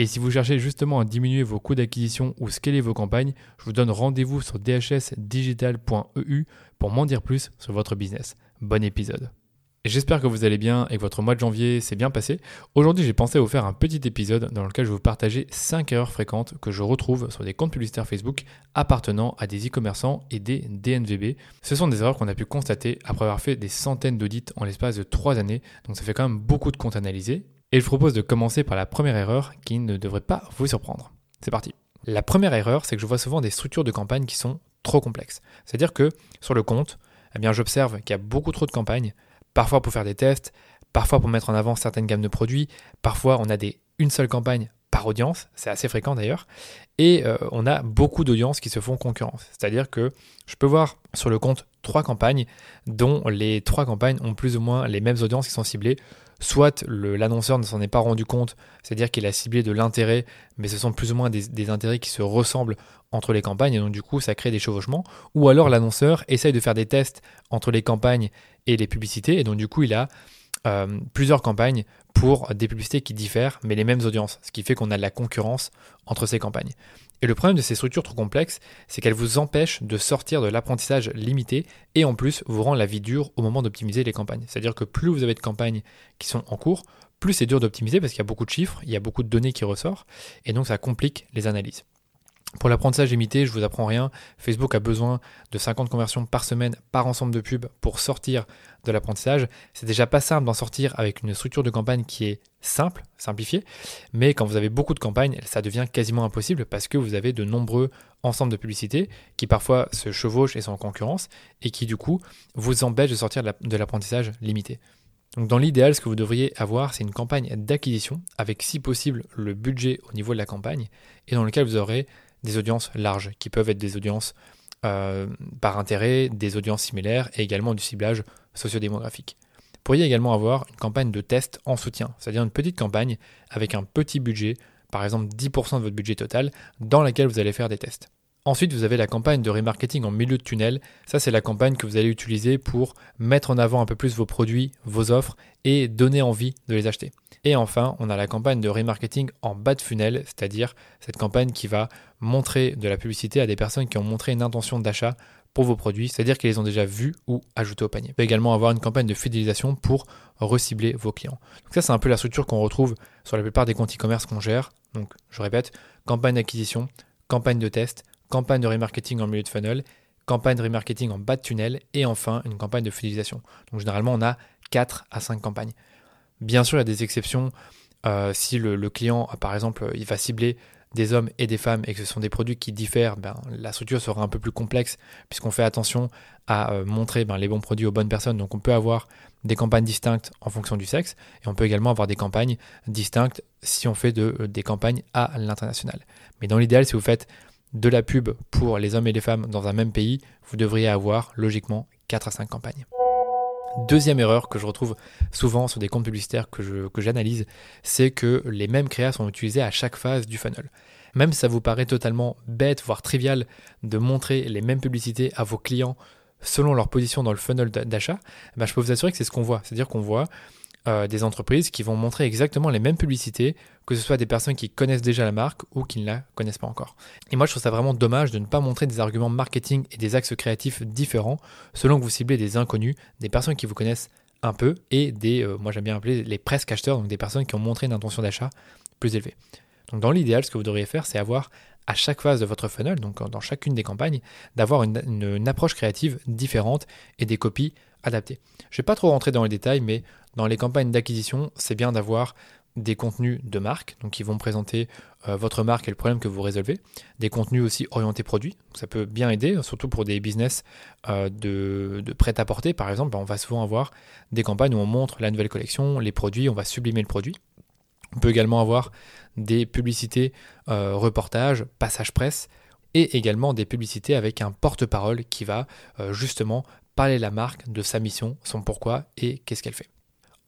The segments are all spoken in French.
Et si vous cherchez justement à diminuer vos coûts d'acquisition ou scaler vos campagnes, je vous donne rendez-vous sur dhsdigital.eu pour m'en dire plus sur votre business. Bon épisode. J'espère que vous allez bien et que votre mois de janvier s'est bien passé. Aujourd'hui, j'ai pensé vous faire un petit épisode dans lequel je vais vous partager 5 erreurs fréquentes que je retrouve sur des comptes publicitaires Facebook appartenant à des e-commerçants et des DNVB. Ce sont des erreurs qu'on a pu constater après avoir fait des centaines d'audits en l'espace de 3 années, donc ça fait quand même beaucoup de comptes analysés. Et je propose de commencer par la première erreur qui ne devrait pas vous surprendre. C'est parti. La première erreur, c'est que je vois souvent des structures de campagne qui sont trop complexes. C'est-à-dire que sur le compte, eh bien, j'observe qu'il y a beaucoup trop de campagnes, parfois pour faire des tests, parfois pour mettre en avant certaines gammes de produits, parfois on a des, une seule campagne par audience, c'est assez fréquent d'ailleurs, et euh, on a beaucoup d'audiences qui se font concurrence. C'est-à-dire que je peux voir sur le compte trois campagnes, dont les trois campagnes ont plus ou moins les mêmes audiences qui sont ciblées soit l'annonceur ne s'en est pas rendu compte, c'est-à-dire qu'il a ciblé de l'intérêt, mais ce sont plus ou moins des, intérêts qui se ressemblent entre les campagnes, et donc du coup ça crée des chevauchements, ou alors l'annonceur essaye de faire des tests entre les campagnes et les publicités, et donc du coup il a euh, plusieurs campagnes pour des publicités qui diffèrent, mais les mêmes audiences, ce qui fait qu'on a de la concurrence entre ces campagnes. Et le problème de ces structures trop complexes, c'est qu'elles vous empêchent de sortir de l'apprentissage limité et en plus vous rend la vie dure au moment d'optimiser les campagnes. C'est-à-dire que plus vous avez de campagnes qui sont en cours, plus c'est dur d'optimiser parce qu'il y a beaucoup de chiffres, il y a beaucoup de données qui ressortent et donc ça complique les analyses. Pour l'apprentissage limité, je vous apprends rien. Facebook a besoin de 50 conversions par semaine par ensemble de pubs pour sortir de l'apprentissage. C'est déjà pas simple d'en sortir avec une structure de campagne qui est simple, simplifiée, mais quand vous avez beaucoup de campagnes, ça devient quasiment impossible parce que vous avez de nombreux ensembles de publicités qui parfois se chevauchent et sont en concurrence et qui du coup vous empêchent de sortir de l'apprentissage limité. Donc dans l'idéal, ce que vous devriez avoir, c'est une campagne d'acquisition avec si possible le budget au niveau de la campagne et dans lequel vous aurez des audiences larges, qui peuvent être des audiences euh, par intérêt, des audiences similaires et également du ciblage sociodémographique. Vous pourriez également avoir une campagne de test en soutien, c'est-à-dire une petite campagne avec un petit budget, par exemple 10% de votre budget total, dans laquelle vous allez faire des tests. Ensuite, vous avez la campagne de remarketing en milieu de tunnel. Ça, c'est la campagne que vous allez utiliser pour mettre en avant un peu plus vos produits, vos offres et donner envie de les acheter. Et enfin, on a la campagne de remarketing en bas de funnel, c'est-à-dire cette campagne qui va montrer de la publicité à des personnes qui ont montré une intention d'achat pour vos produits, c'est-à-dire qu'ils les ont déjà vus ou ajoutés au panier. Vous pouvez également avoir une campagne de fidélisation pour recibler vos clients. Donc ça, c'est un peu la structure qu'on retrouve sur la plupart des comptes e-commerce qu'on gère. Donc, je répète, campagne d'acquisition, campagne de test, campagne de remarketing en milieu de funnel, campagne de remarketing en bas de tunnel et enfin une campagne de fidélisation. Donc généralement on a 4 à 5 campagnes. Bien sûr il y a des exceptions euh, si le, client par exemple il va cibler des hommes et des femmes et que ce sont des produits qui diffèrent, ben, la structure sera un peu plus complexe puisqu'on fait attention à euh, montrer ben, les bons produits aux bonnes personnes. Donc on peut avoir des campagnes distinctes en fonction du sexe et on peut également avoir des campagnes distinctes si on fait de, euh, des campagnes à l'international. Mais dans l'idéal, si vous faites de la pub pour les hommes et les femmes dans un même pays, vous devriez avoir logiquement 4 à 5 campagnes. Deuxième erreur que je retrouve souvent sur des comptes publicitaires que, j'analyse, c'est que les mêmes créas sont utilisés à chaque phase du funnel. Même si ça vous paraît totalement bête, voire trivial, de montrer les mêmes publicités à vos clients selon leur position dans le funnel d'achat, ben je peux vous assurer que c'est ce qu'on voit. C'est-à-dire qu'on voit euh, des entreprises qui vont montrer exactement les mêmes publicités, que ce soit des personnes qui connaissent déjà la marque ou qui ne la connaissent pas encore. Et moi, je trouve ça vraiment dommage de ne pas montrer des arguments marketing et des axes créatifs différents selon que vous ciblez des inconnus, des personnes qui vous connaissent un peu et des, euh, moi j'aime bien appeler les presque acheteurs, donc des personnes qui ont montré une intention d'achat plus élevée. Donc dans l'idéal, ce que vous devriez faire, c'est avoir à chaque phase de votre funnel, donc dans chacune des campagnes, d'avoir une, approche créative différente et des copies adaptées. Je ne vais pas trop rentrer dans les détails, mais dans les campagnes d'acquisition, c'est bien d'avoir des contenus de marque, donc qui vont présenter euh, votre marque et le problème que vous résolvez, des contenus aussi orientés produits, ça peut bien aider, surtout pour des business euh, de, prêt-à-porter par exemple, ben, on va souvent avoir des campagnes où on montre la nouvelle collection, les produits, on va sublimer le produit. On peut également avoir des publicités, euh, reportages, passages presse, et également des publicités avec un porte-parole qui va justement parler la marque, de sa mission, son pourquoi et qu'est-ce qu'elle fait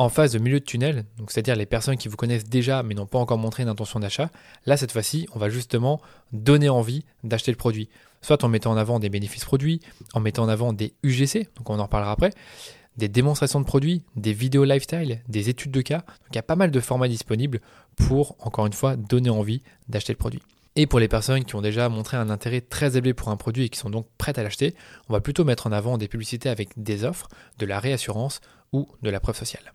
en phase de milieu de tunnel, c'est-à-dire les personnes qui vous connaissent déjà mais n'ont pas encore montré une intention d'achat, là cette fois-ci, on va justement donner envie d'acheter le produit. Soit en mettant en avant des bénéfices produits, en mettant en avant des UGC, donc on en reparlera après, des démonstrations de produits, des vidéos lifestyle, des études de cas. Donc il y a pas mal de formats disponibles pour, encore une fois, donner envie d'acheter le produit. Et pour les personnes qui ont déjà montré un intérêt très élevé pour un produit et qui sont donc prêtes à l'acheter, on va plutôt mettre en avant des publicités avec des offres, de la réassurance ou de la preuve sociale.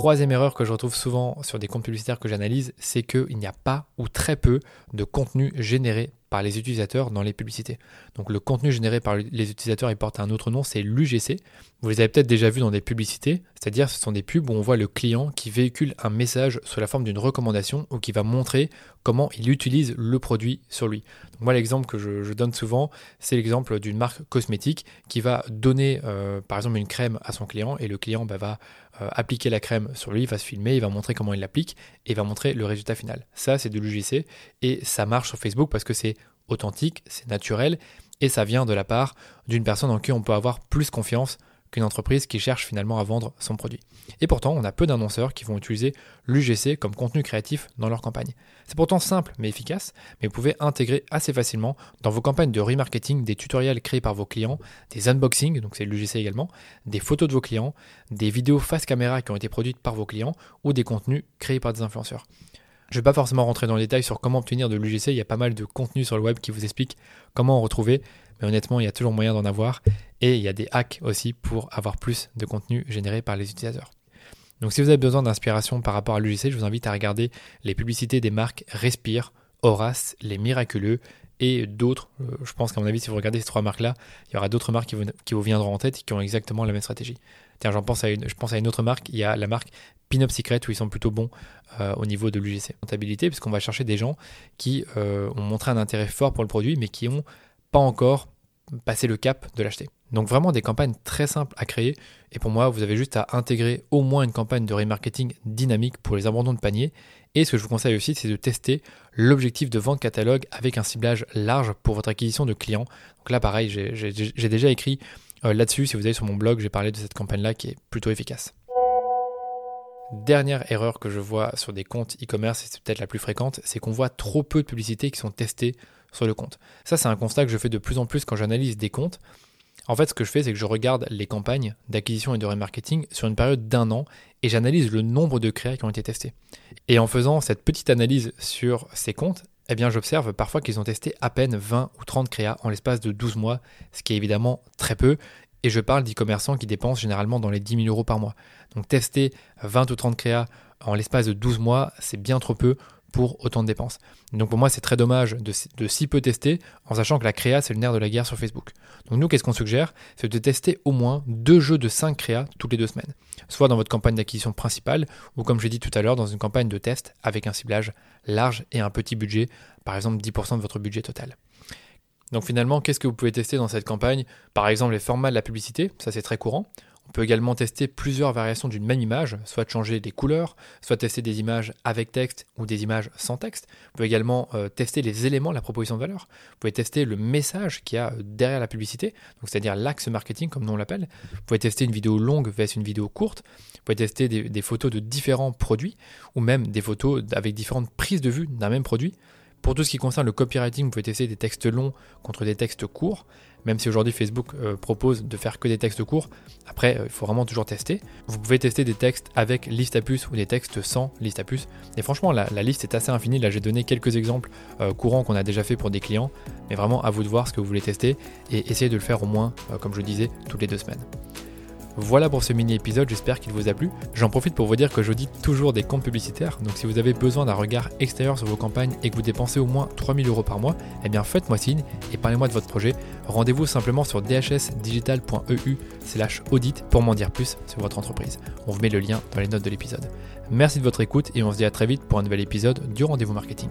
Troisième erreur que je retrouve souvent sur des comptes publicitaires que j'analyse, c'est qu'il n'y a pas ou très peu de contenu généré par les utilisateurs dans les publicités. Donc le contenu généré par les utilisateurs, il porte un autre nom, c'est l'UGC. Vous les avez peut-être déjà vus dans des publicités, c'est-à-dire ce sont des pubs où on voit le client qui véhicule un message sous la forme d'une recommandation ou qui va montrer comment il utilise le produit sur lui. Donc moi l'exemple que je, donne souvent, c'est l'exemple d'une marque cosmétique qui va donner euh, par exemple une crème à son client et le client bah, va euh, appliquer la crème sur lui, il va se filmer, il va montrer comment il l'applique et il va montrer le résultat final. Ça, c'est de l'UGC et ça marche sur Facebook parce que c'est authentique, c'est naturel et ça vient de la part d'une personne en qui on peut avoir plus confiance qu'une entreprise qui cherche finalement à vendre son produit. Et pourtant, on a peu d'annonceurs qui vont utiliser l'UGC comme contenu créatif dans leur campagne. C'est pourtant simple mais efficace, mais vous pouvez intégrer assez facilement dans vos campagnes de remarketing des tutoriels créés par vos clients, des unboxings, donc c'est l'UGC également, des photos de vos clients, des vidéos face caméra qui ont été produites par vos clients ou des contenus créés par des influenceurs. Je ne vais pas forcément rentrer dans le détail sur comment obtenir de l'UGC, il y a pas mal de contenu sur le web qui vous explique comment en retrouver, mais honnêtement, il y a toujours moyen d'en avoir. Et il y a des hacks aussi pour avoir plus de contenu généré par les utilisateurs. Donc si vous avez besoin d'inspiration par rapport à l'UGC, je vous invite à regarder les publicités des marques Respire, Horace, Les Miraculeux et d'autres. Euh, je pense qu'à mon avis, si vous regardez ces trois marques-là, il y aura d'autres marques qui vous, viendront en tête et qui ont exactement la même stratégie. Tiens, je pense à une autre marque. Il y a la marque Pin-Up Secret où ils sont plutôt bons euh, au niveau de l'UGC. Rentabilité, puisqu'on va chercher des gens qui euh, ont montré un intérêt fort pour le produit, mais qui ont pas encore passé le cap de l'acheter. Donc vraiment des campagnes très simples à créer. Et pour moi, vous avez juste à intégrer au moins une campagne de remarketing dynamique pour les abandons de panier. Et ce que je vous conseille aussi, c'est de tester l'objectif de vente catalogue avec un ciblage large pour votre acquisition de clients. Donc là, pareil, j'ai déjà écrit euh, là-dessus. Si vous allez sur mon blog, j'ai parlé de cette campagne-là qui est plutôt efficace. Dernière erreur que je vois sur des comptes e-commerce, et c'est peut-être la plus fréquente, c'est qu'on voit trop peu de publicités qui sont testées sur le compte. Ça, c'est un constat que je fais de plus en plus quand j'analyse des comptes. En fait, ce que je fais, c'est que je regarde les campagnes d'acquisition et de remarketing sur une période d'un an et j'analyse le nombre de créas qui ont été testés. Et en faisant cette petite analyse sur ces comptes, eh bien, j'observe parfois qu'ils ont testé à peine 20 ou 30 créas en l'espace de 12 mois, ce qui est évidemment très peu. Et je parle d'e-commerçants qui dépensent généralement dans les 10 000 euros par mois. Donc, tester 20 ou 30 créas en l'espace de 12 mois, c'est bien trop peu pour autant de dépenses. Donc pour moi, c'est très dommage de, si peu tester, en sachant que la créa, c'est le nerf de la guerre sur Facebook. Donc nous, qu'est-ce qu'on suggère? C'est de tester au moins deux jeux de 5 créas toutes les deux semaines. Soit dans votre campagne d'acquisition principale, ou comme j'ai dit tout à l'heure, dans une campagne de test avec un ciblage large et un petit budget, par exemple 10% de votre budget total. Donc finalement, qu'est-ce que vous pouvez tester dans cette campagne? Par exemple, les formats de la publicité, ça c'est très courant. On On peut également tester plusieurs variations d'une même image, soit changer des couleurs, soit tester des images avec texte ou des images sans texte. Vous pouvez également euh, tester les éléments de la proposition de valeur. Vous pouvez tester le message qu'il y a derrière la publicité, c'est-à-dire l'axe marketing comme on l'appelle. Vous pouvez tester une vidéo longue versus une vidéo courte. Vous pouvez tester des, des photos de différents produits ou même des photos avec différentes prises de vue d'un même produit. Pour tout ce qui concerne le copywriting, vous pouvez tester des textes longs contre des textes courts même si aujourd'hui Facebook euh, propose de faire que des textes courts. Après, euh, il faut vraiment toujours tester. Vous pouvez tester des textes avec liste à puce ou des textes sans liste à puce. Et franchement, la, liste est assez infinie. Là, j'ai donné quelques exemples euh, courants qu'on a déjà fait pour des clients. Mais vraiment, à vous de voir ce que vous voulez tester et essayez de le faire au moins, comme je disais, toutes les deux semaines. Voilà pour ce mini épisode, j'espère qu'il vous a plu. J'en profite pour vous dire que j'audite toujours des comptes publicitaires, donc si vous avez besoin d'un regard extérieur sur vos campagnes et que vous dépensez au moins 3000 euros par mois, eh bien faites-moi signe et parlez-moi de votre projet. Rendez-vous simplement sur dhsdigital.eu slash audit pour m'en dire plus sur votre entreprise. On vous met le lien dans les notes de l'épisode. Merci de votre écoute et on se dit à très vite pour un nouvel épisode du rendez-vous marketing.